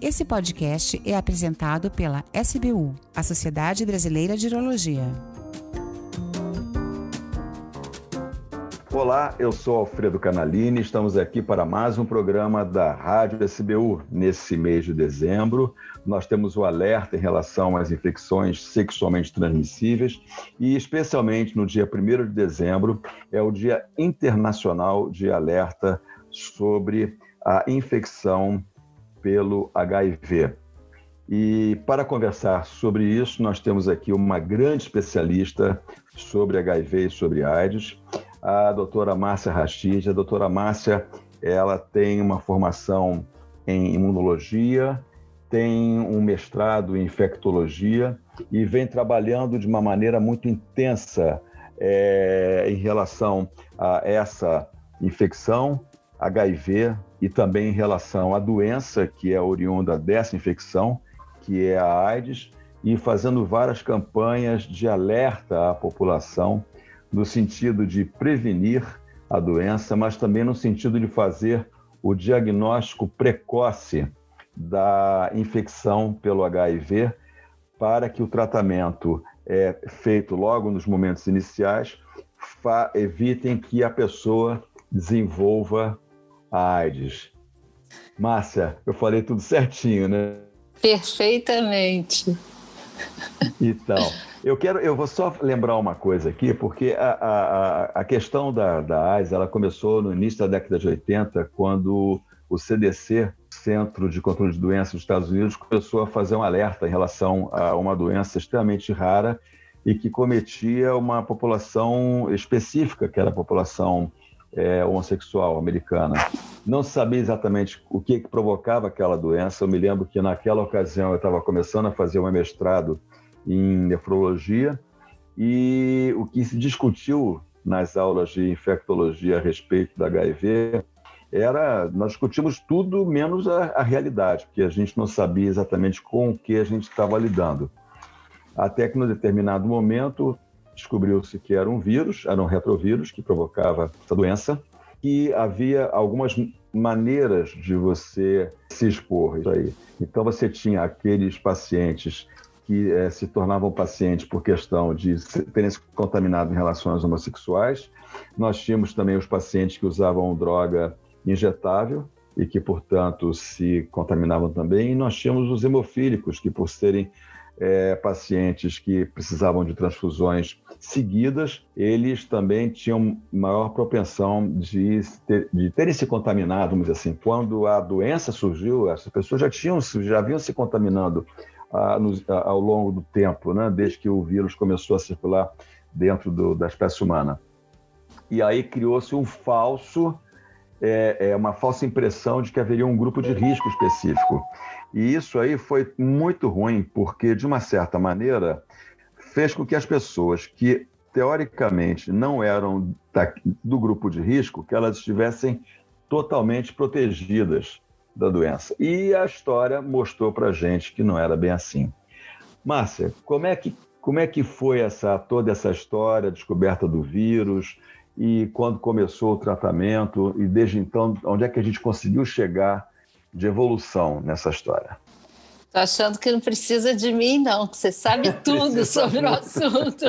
Esse podcast é apresentado pela SBU, a Sociedade Brasileira de Urologia. Olá, eu sou Alfredo Canalini, estamos aqui para mais um programa da Rádio SBU. Nesse mês de dezembro, nós temos o alerta em relação às infecções sexualmente transmissíveis e, especialmente no dia 1 de dezembro, é o Dia Internacional de Alerta sobre a infecção pelo HIV. E para conversar sobre isso, nós temos aqui uma grande especialista sobre HIV e sobre AIDS, a doutora Márcia Rastid. A doutora Márcia, ela tem uma formação em imunologia, tem um mestrado em infectologia e vem trabalhando de uma maneira muito intensa é, em relação a essa infecção, HIV, e também em relação à doença que é oriunda dessa infecção, que é a AIDS, e fazendo várias campanhas de alerta à população no sentido de prevenir a doença, mas também no sentido de fazer o diagnóstico precoce da infecção pelo HIV para que o tratamento é feito logo nos momentos iniciais evitem que a pessoa desenvolva AIDS. Márcia, eu falei tudo certinho, né? Perfeitamente. Então, eu quero, eu vou só lembrar uma coisa aqui, porque a, a, a questão da, da AIDS ela começou no início da década de 80, quando o CDC, Centro de Controle de Doenças dos Estados Unidos, começou a fazer um alerta em relação a uma doença extremamente rara e que cometia uma população específica, que era a população é, homossexual americana. Não sabia exatamente o que, que provocava aquela doença. Eu me lembro que naquela ocasião eu estava começando a fazer um mestrado em nefrologia e o que se discutiu nas aulas de infectologia a respeito da HIV era nós discutimos tudo menos a, a realidade, porque a gente não sabia exatamente com o que a gente estava lidando. Até que, num determinado momento, descobriu-se que era um vírus, era um retrovírus que provocava essa doença, e havia algumas maneiras de você se expor isso aí. Então você tinha aqueles pacientes que é, se tornavam pacientes por questão de terem se contaminado em relações homossexuais. Nós tínhamos também os pacientes que usavam droga injetável e que, portanto, se contaminavam também. E nós tínhamos os hemofílicos, que, por serem é, pacientes que precisavam de transfusões seguidas, eles também tinham maior propensão de, ter, de terem se contaminado, vamos dizer assim. Quando a doença surgiu, essas pessoas já tinham já vinham se contaminando ah, no, ah, ao longo do tempo, né, desde que o vírus começou a circular dentro do, da espécie humana. E aí criou-se um falso, é, é, uma falsa impressão de que haveria um grupo de risco específico. E isso aí foi muito ruim, porque, de uma certa maneira, fez com que as pessoas que, teoricamente, não eram da, do grupo de risco, que elas estivessem totalmente protegidas da doença. E a história mostrou para gente que não era bem assim. Márcia, como é que, como é que foi essa, toda essa história, descoberta do vírus, e quando começou o tratamento, e desde então, onde é que a gente conseguiu chegar de evolução nessa história? Tô achando que não precisa de mim, não, que você sabe tudo sobre o assunto.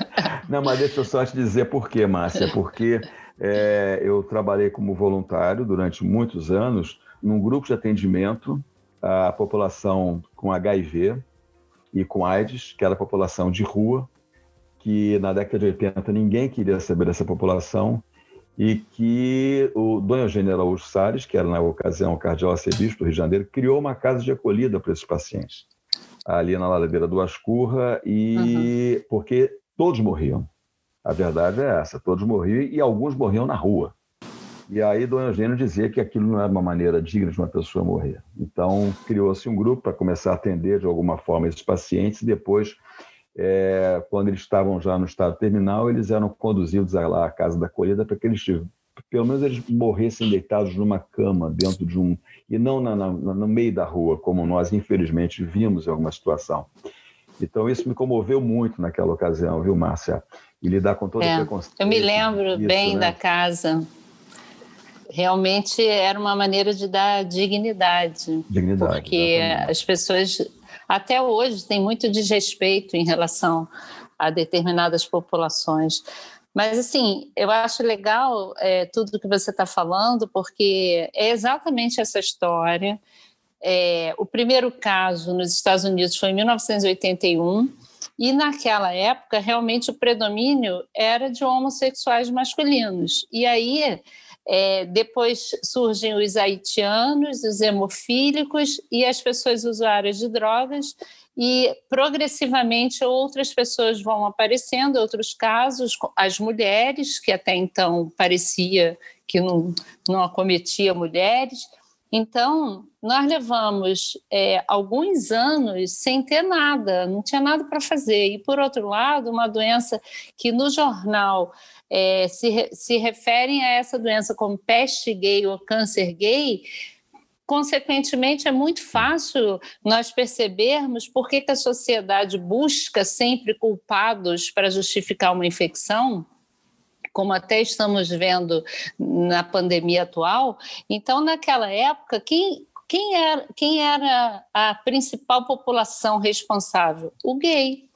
não, mas deixa eu só te dizer por quê, Márcia. Porque é, eu trabalhei como voluntário durante muitos anos num grupo de atendimento à população com HIV e com AIDS, que era a população de rua, que na década de 80 ninguém queria saber dessa população, e que o Dom Eugênio Araújo Salles, que era na ocasião o cardeal arcebispo do Rio de Janeiro, criou uma casa de acolhida para esses pacientes, ali na ladeira do Ascurra, e uhum. porque todos morriam. A verdade é essa, todos morriam e alguns morriam na rua. E aí Dom Eugênio dizia que aquilo não era uma maneira digna de uma pessoa morrer. Então criou-se um grupo para começar a atender de alguma forma esses pacientes e depois é, quando eles estavam já no estado terminal, eles eram conduzidos lá à casa da acolhida para que eles, pelo menos, eles morressem deitados numa cama dentro de um e não na, na, no meio da rua, como nós infelizmente vimos em alguma situação. Então isso me comoveu muito naquela ocasião, viu, Márcia? E lidar com todo é, o preconceito. Eu me lembro isso, bem né? da casa. realmente era uma maneira de dar dignidade. Dignidade. Porque exatamente. as pessoas, até hoje, têm muito desrespeito em relação a determinadas populações. Mas, assim, eu acho legal é, tudo que você está falando, porque é exatamente essa história. É, o primeiro caso nos Estados Unidos foi em 1981, e naquela época, realmente, o predomínio era de homossexuais masculinos. E aí, é, depois surgem os haitianos, os hemofílicos e as pessoas usuárias de drogas, e progressivamente outras pessoas vão aparecendo, outros casos, as mulheres, que até então parecia que não, não acometia mulheres. Então, nós levamos é, alguns anos sem ter nada, não tinha nada para fazer. E, por outro lado, uma doença que no jornal é, se, se referem a essa doença como peste gay ou câncer gay, consequentemente, é muito fácil nós percebermos por que, que a sociedade busca sempre culpados para justificar uma infecção como até estamos vendo na pandemia atual. Então, naquela época, quem, quem, era, quem era a principal população responsável? O gay.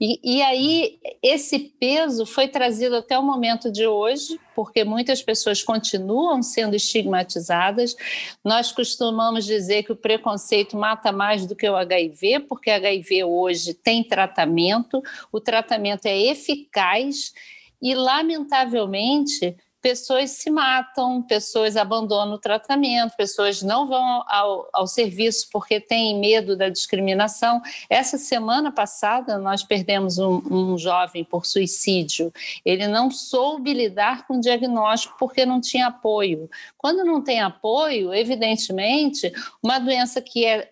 E, e, aí, esse peso foi trazido até o momento de hoje, porque muitas pessoas continuam sendo estigmatizadas. Nós costumamos dizer que o preconceito mata mais do que o HIV, porque HIV hoje tem tratamento, o tratamento é eficaz e, lamentavelmente, pessoas se matam, pessoas abandonam o tratamento, pessoas não vão ao, ao serviço porque têm medo da discriminação. Essa semana passada, nós perdemos um, um jovem por suicídio. Ele não soube lidar com o diagnóstico porque não tinha apoio. Quando não tem apoio, evidentemente, uma doença que é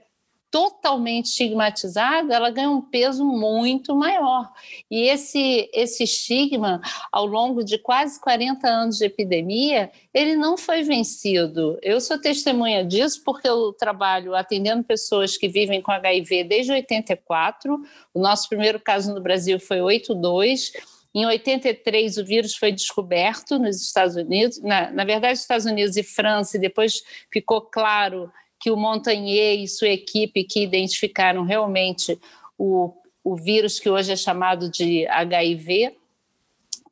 totalmente estigmatizada, ela ganha um peso muito maior. E esse, esse estigma, ao longo de quase 40 anos de epidemia, ele não foi vencido. Eu sou testemunha disso porque eu trabalho atendendo pessoas que vivem com HIV desde 84. O nosso primeiro caso no Brasil foi 82. Em 83, o vírus foi descoberto nos Estados Unidos, na, na verdade, Estados Unidos e França, e depois ficou claro que o Montagnier e sua equipe que identificaram realmente o, o vírus que hoje é chamado de HIV.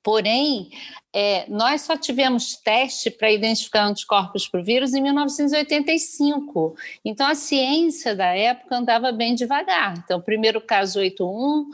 Porém, é, nós só tivemos teste para identificar anticorpos para o vírus em 1985. Então, a ciência da época andava bem devagar. Então, primeiro caso 81,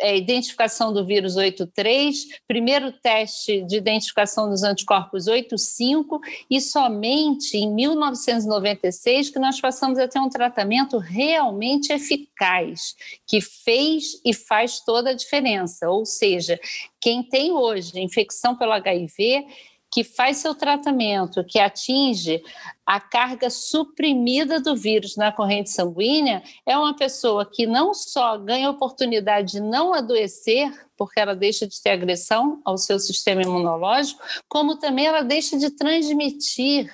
é, identificação do vírus 83, primeiro teste de identificação dos anticorpos 85 e somente em 1996 que nós passamos a ter um tratamento realmente eficaz, que fez e faz toda a diferença. Ou seja, quem tem hoje infecção pelo HIV que faz seu tratamento, que atinge a carga suprimida do vírus na corrente sanguínea, é uma pessoa que não só ganha oportunidade de não adoecer, porque ela deixa de ter agressão ao seu sistema imunológico, como também ela deixa de transmitir.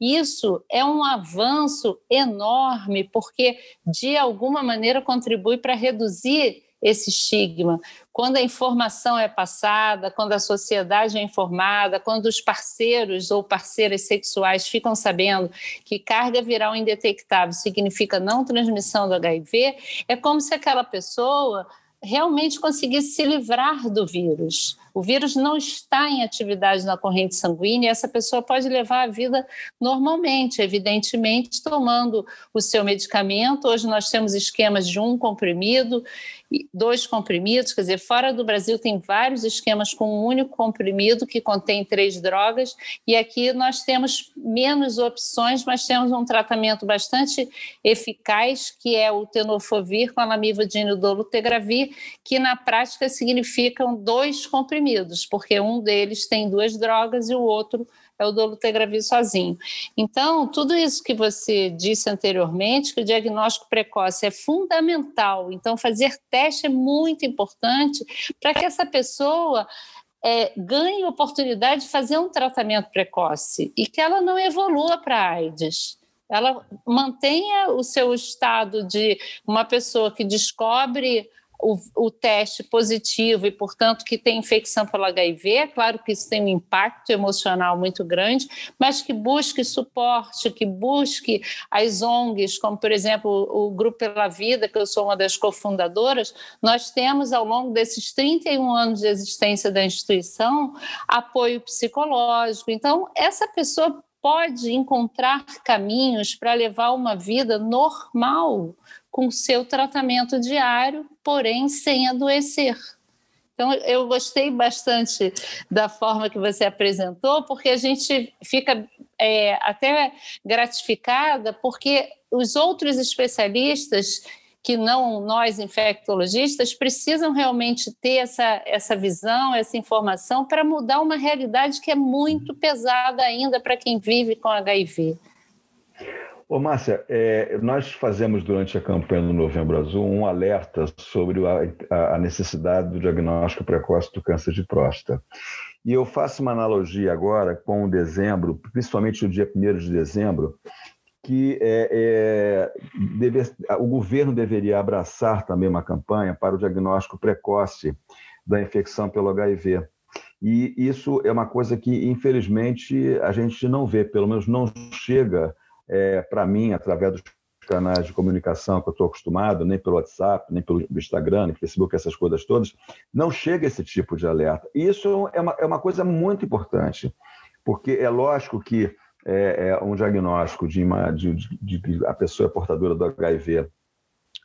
Isso é um avanço enorme, porque de alguma maneira contribui para reduzir esse estigma. Quando a informação é passada, quando a sociedade é informada, quando os parceiros ou parceiras sexuais ficam sabendo que carga viral indetectável significa não transmissão do HIV, é como se aquela pessoa realmente conseguisse se livrar do vírus. O vírus não está em atividade na corrente sanguínea essa pessoa pode levar a vida normalmente, evidentemente, tomando o seu medicamento. Hoje nós temos esquemas de um comprimido dois comprimidos, quer dizer, fora do Brasil tem vários esquemas com um único comprimido que contém três drogas, e aqui nós temos menos opções, mas temos um tratamento bastante eficaz, que é o tenofovir com a lamivudina e dolutegravir, que na prática significam dois comprimidos, porque um deles tem duas drogas e o outro é o dolutegravir sozinho. Então, tudo isso que você disse anteriormente, que o diagnóstico precoce é fundamental, então fazer teste é muito importante para que essa pessoa é, ganhe oportunidade de fazer um tratamento precoce e que ela não evolua para AIDS ela mantenha o seu estado de uma pessoa que descobre o, o, teste positivo e, portanto, que tem infecção pelo HIV, é claro que isso tem um impacto emocional muito grande, mas que busque suporte, que busque as ONGs, como, por exemplo, o Grupo Pela Vida, que eu sou uma das cofundadoras, nós temos, ao longo desses 31 anos de existência da instituição, apoio psicológico. Então, essa pessoa pode encontrar caminhos para levar uma vida normal com seu tratamento diário, porém sem adoecer. Então, eu gostei bastante da forma que você apresentou, porque a gente fica é, até gratificada, porque os outros especialistas que não nós infectologistas precisam realmente ter essa, essa visão, essa informação para mudar uma realidade que é muito pesada ainda para quem vive com HIV. Ô, Márcia, é, nós fazemos durante a campanha do Novembro Azul um alerta sobre a, a necessidade do diagnóstico precoce do câncer de próstata. E eu faço uma analogia agora com o dezembro, principalmente o dia 1 de dezembro, que é, é, deve, o governo deveria abraçar também uma campanha para o diagnóstico precoce da infecção pelo HIV. E isso é uma coisa que, infelizmente, a gente não vê, pelo menos não chega é, para mim, através dos canais de comunicação que eu estou acostumado, nem pelo WhatsApp, nem pelo Instagram, nem Facebook, essas coisas todas, não chega esse tipo de alerta. E isso é uma, é uma coisa muito importante, porque é lógico que é, é um diagnóstico de, uma, de, de, de a pessoa é portadora do HIV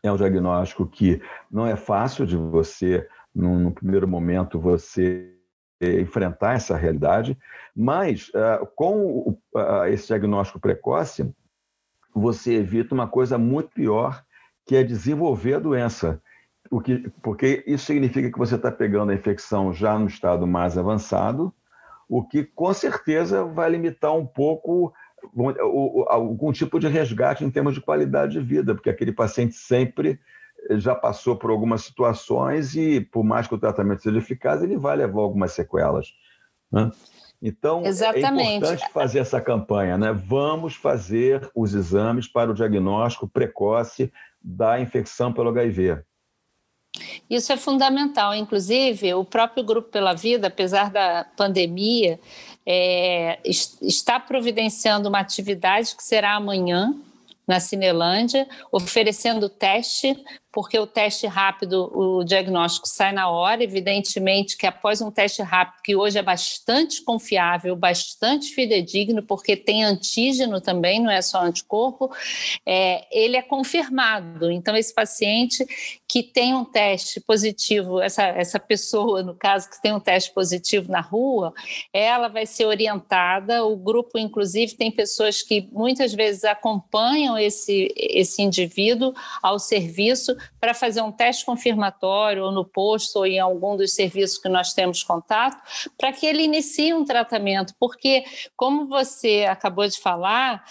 é um diagnóstico que não é fácil de você, no, no primeiro momento, você enfrentar essa realidade, mas uh, com esse diagnóstico precoce, você evita uma coisa muito pior, que é desenvolver a doença. O que, porque isso significa que você está pegando a infecção já no estado mais avançado, o que com certeza vai limitar um pouco algum tipo de resgate em termos de qualidade de vida, porque aquele paciente sempre já passou por algumas situações e, por mais que o tratamento seja eficaz, ele vai levar algumas sequelas. Né? Então, é Exatamente. é importante fazer essa campanha, né? Vamos fazer os exames para o diagnóstico precoce da infecção pelo HIV. Isso é fundamental. Inclusive, o próprio Grupo Pela Vida, apesar da pandemia, é, está providenciando uma atividade que será amanhã na Cinelândia, oferecendo teste porque o teste rápido, o diagnóstico sai na hora. Evidentemente que após um teste rápido, que hoje é bastante confiável, bastante fidedigno, porque tem antígeno também, não é só anticorpo, é, ele é confirmado. Então, esse paciente que tem um teste positivo, essa, essa pessoa, no caso, que tem um teste positivo na rua, ela vai ser orientada. O grupo, inclusive, tem pessoas que muitas vezes acompanham esse, esse indivíduo ao serviço para fazer um teste confirmatório ou no posto ou em algum dos serviços que nós temos contato, para que ele inicie um tratamento, porque, como você acabou de falar,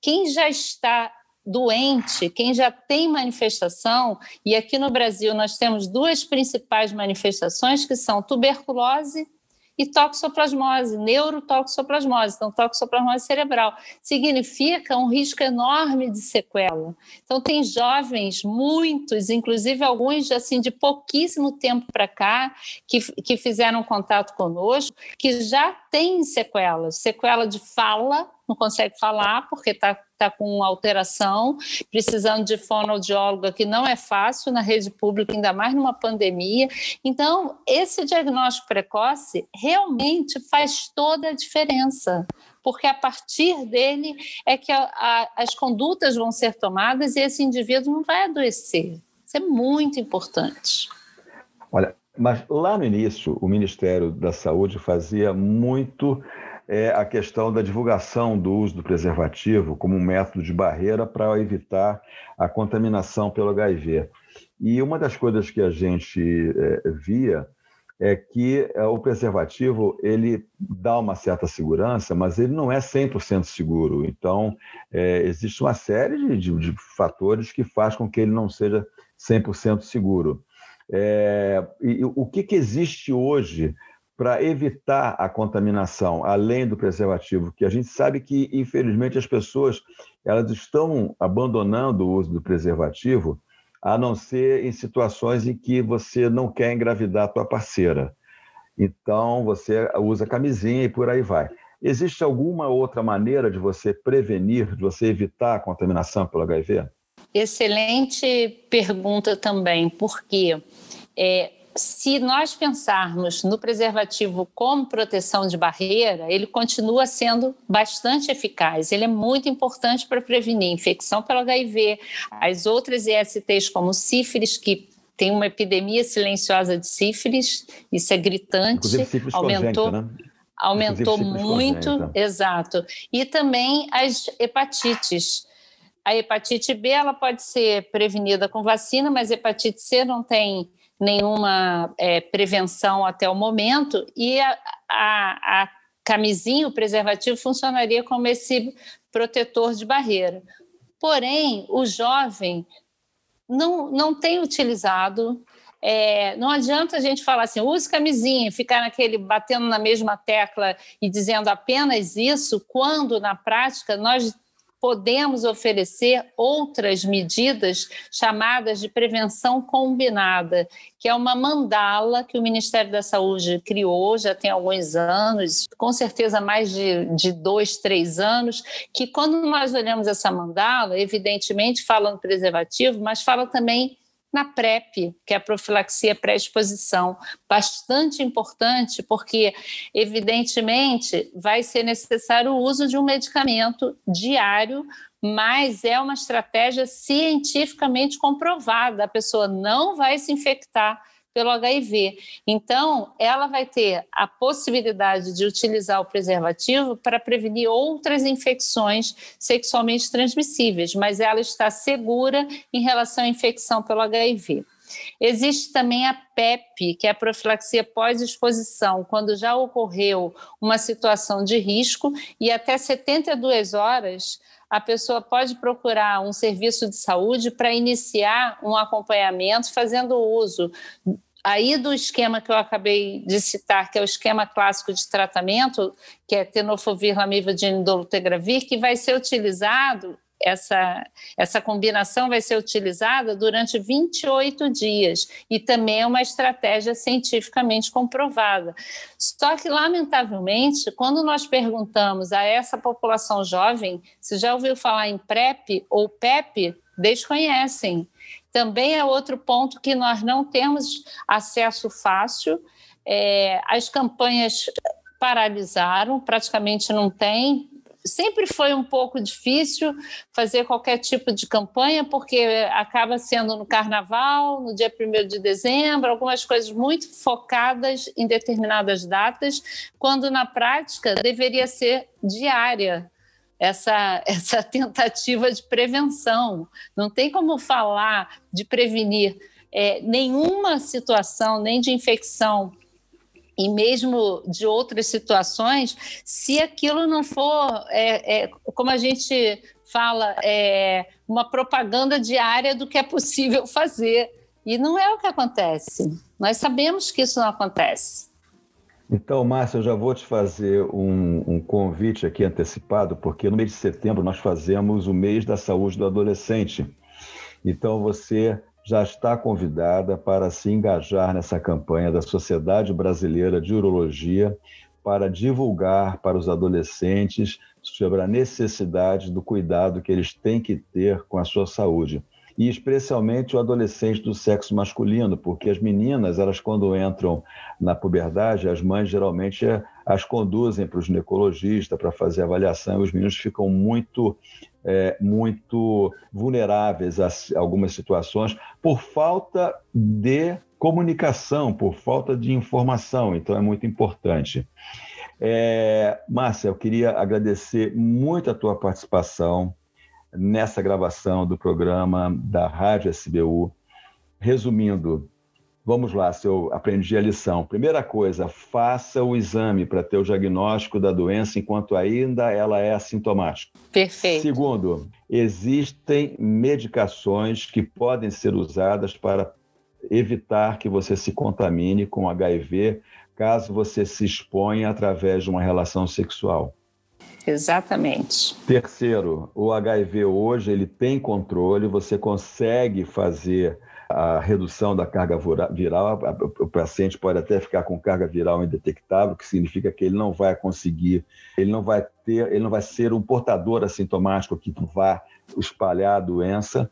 quem já está doente, quem já tem manifestação, e aqui no Brasil nós temos duas principais manifestações que são tuberculose e toxoplasmose, neurotoxoplasmose, então toxoplasmose cerebral. Significa um risco enorme de sequela. Então tem jovens, muitos, inclusive alguns assim de pouquíssimo tempo para cá, que, que fizeram contato conosco, que já têm sequelas, sequela de fala, não consegue falar porque está tá com alteração, precisando de fonoaudióloga, que não é fácil na rede pública, ainda mais numa pandemia. Então, esse diagnóstico precoce realmente faz toda a diferença, porque a partir dele é que a, a, as condutas vão ser tomadas e esse indivíduo não vai adoecer. Isso é muito importante. Olha, mas lá no início, o Ministério da Saúde fazia muito é a questão da divulgação do uso do preservativo como um método de barreira para evitar a contaminação pelo HIV. E uma das coisas que a gente é, via é que é, o preservativo ele dá uma certa segurança, mas ele não é 100% seguro. Então, é, existe uma série de, de, de, fatores que faz com que ele não seja 100% seguro. É, e o que, que existe hoje para evitar a contaminação, além do preservativo, que a gente sabe que, infelizmente, as pessoas elas estão abandonando o uso do preservativo a não ser em situações em que você não quer engravidar a tua parceira. Então, você usa camisinha e por aí vai. Existe alguma outra maneira de você prevenir, de você evitar a contaminação pelo HIV? Excelente pergunta também, porque é, se nós pensarmos no preservativo como proteção de barreira, ele continua sendo bastante eficaz. Ele é muito importante para prevenir infecção pelo HIV, as outras ISTs como sífilis, que tem uma epidemia silenciosa de sífilis, isso é gritante, sífilis aumentou. Né? Aumentou muito, congênita. exato. E também as hepatites. A hepatite B ela pode ser prevenida com vacina, mas a hepatite C não tem nenhuma é, prevenção até o momento, e a, a, a camisinha, o preservativo, funcionaria como esse protetor de barreira. Porém, o jovem não, não tem utilizado. É, não adianta a gente falar assim, use camisinha, ficar naquele batendo na mesma tecla e dizendo apenas isso, quando na prática nós podemos oferecer outras medidas chamadas de prevenção combinada, que é uma mandala que o Ministério da Saúde criou já tem alguns anos, com certeza mais de, de dois, três anos, que quando nós olhamos essa mandala, evidentemente fala no preservativo, mas fala também na PrEP, que é a profilaxia pré-exposição, bastante importante, porque, evidentemente, vai ser necessário o uso de um medicamento diário, mas é uma estratégia cientificamente comprovada. A pessoa não vai se infectar pelo HIV. Então, ela vai ter a possibilidade de utilizar o preservativo para prevenir outras infecções sexualmente transmissíveis, mas ela está segura em relação à infecção pelo HIV. Existe também a PEP, que é a profilaxia pós-exposição, quando já ocorreu uma situação de risco e até 72 horas a pessoa pode procurar um serviço de saúde para iniciar um acompanhamento fazendo uso aí do esquema que eu acabei de citar, que é o esquema clássico de tratamento, que é tenofovir, lamivudine, dolutegravir, que vai ser utilizado essa, essa combinação vai ser utilizada durante 28 dias e também é uma estratégia cientificamente comprovada. Só que, lamentavelmente, quando nós perguntamos a essa população jovem se já ouviu falar em PrEP ou PEP, desconhecem. Também é outro ponto que nós não temos acesso fácil. É, as campanhas paralisaram, praticamente não tem. Sempre foi um pouco difícil fazer qualquer tipo de campanha, porque acaba sendo no carnaval, no dia 1 de dezembro, algumas coisas muito focadas em determinadas datas, quando na prática deveria ser diária essa, essa tentativa de prevenção. Não tem como falar de prevenir é, nenhuma situação, nem de infecção e mesmo de outras situações, se aquilo não for, é, é, como a gente fala, é, uma propaganda diária do que é possível fazer. E não é o que acontece. Nós sabemos que isso não acontece. Então, Márcio, eu já vou te fazer um, um, convite aqui antecipado, porque no mês de setembro nós fazemos o mês da saúde do adolescente. Então, você já está convidada para se engajar nessa campanha da Sociedade Brasileira de Urologia para divulgar para os adolescentes sobre a necessidade do cuidado que eles têm que ter com a sua saúde. E especialmente o adolescente do sexo masculino, porque as meninas, elas quando entram na puberdade, as mães geralmente as conduzem para o ginecologista para fazer avaliação, e os meninos ficam muito é, muito vulneráveis a algumas situações por falta de comunicação, por falta de informação. Então é muito importante. É, Márcia, eu queria agradecer muito a tua participação nessa gravação do programa da Rádio SBU. Resumindo, vamos lá, se eu aprendi a lição. Primeira coisa, faça o exame para ter o diagnóstico da doença enquanto ainda ela é assintomática. Perfeito. Segundo, existem medicações que podem ser usadas para evitar que você se contamine com HIV caso você se exponha através de uma relação sexual. Exatamente. Terceiro, o HIV hoje ele tem controle, você consegue fazer a redução da carga viral. O paciente pode até ficar com carga viral indetectável, que significa que ele não vai conseguir, ele não vai ter, ele não vai ser um portador assintomático que vá espalhar a doença.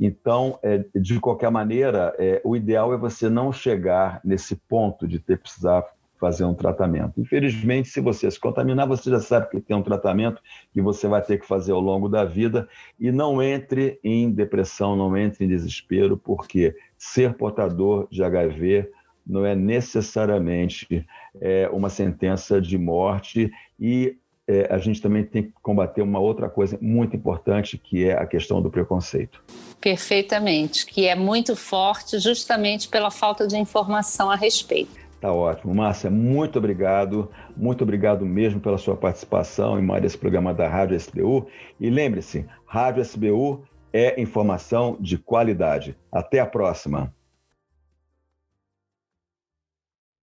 Então, é, de qualquer maneira, é, o ideal é você não chegar nesse ponto de ter precisar fazer um tratamento. Infelizmente, se você se contaminar, você já sabe que tem um tratamento que você vai ter que fazer ao longo da vida e não entre em depressão, não entre em desespero, porque ser portador de HIV não é necessariamente é, uma sentença de morte e é, a gente também tem que combater uma outra coisa muito importante, que é a questão do preconceito. Perfeitamente, que é muito forte justamente pela falta de informação a respeito. Tá ótimo. Márcia, muito obrigado. Muito obrigado mesmo pela sua participação em mais esse programa da Rádio SBU. E lembre-se, Rádio SBU é informação de qualidade. Até a próxima.